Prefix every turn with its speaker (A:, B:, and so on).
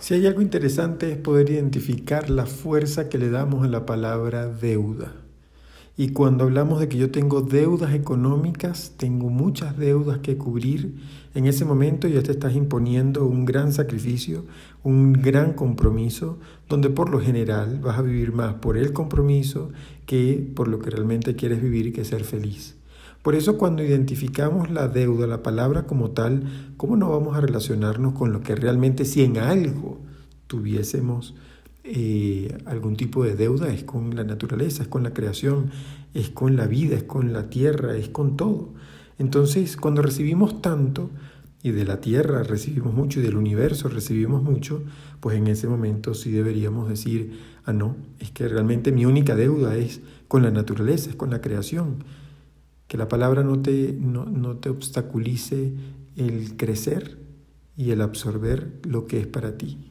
A: Si hay algo interesante es poder identificar la fuerza que le damos a la palabra deuda. Y cuando hablamos de que yo tengo deudas económicas, tengo muchas deudas que cubrir, en ese momento ya te estás imponiendo un gran sacrificio, un gran compromiso, donde por lo general vas a vivir más por el compromiso que por lo que realmente quieres vivir que ser feliz. Por eso cuando identificamos la deuda, la palabra como tal, ¿cómo no vamos a relacionarnos con lo que realmente si en algo tuviésemos eh, algún tipo de deuda? Es con la naturaleza, es con la creación, es con la vida, es con la tierra, es con todo. Entonces cuando recibimos tanto, y de la tierra recibimos mucho y del universo recibimos mucho, pues en ese momento sí deberíamos decir, ah, no, es que realmente mi única deuda es con la naturaleza, es con la creación que la palabra no te, no, no te obstaculice el crecer y el absorber lo que es para ti.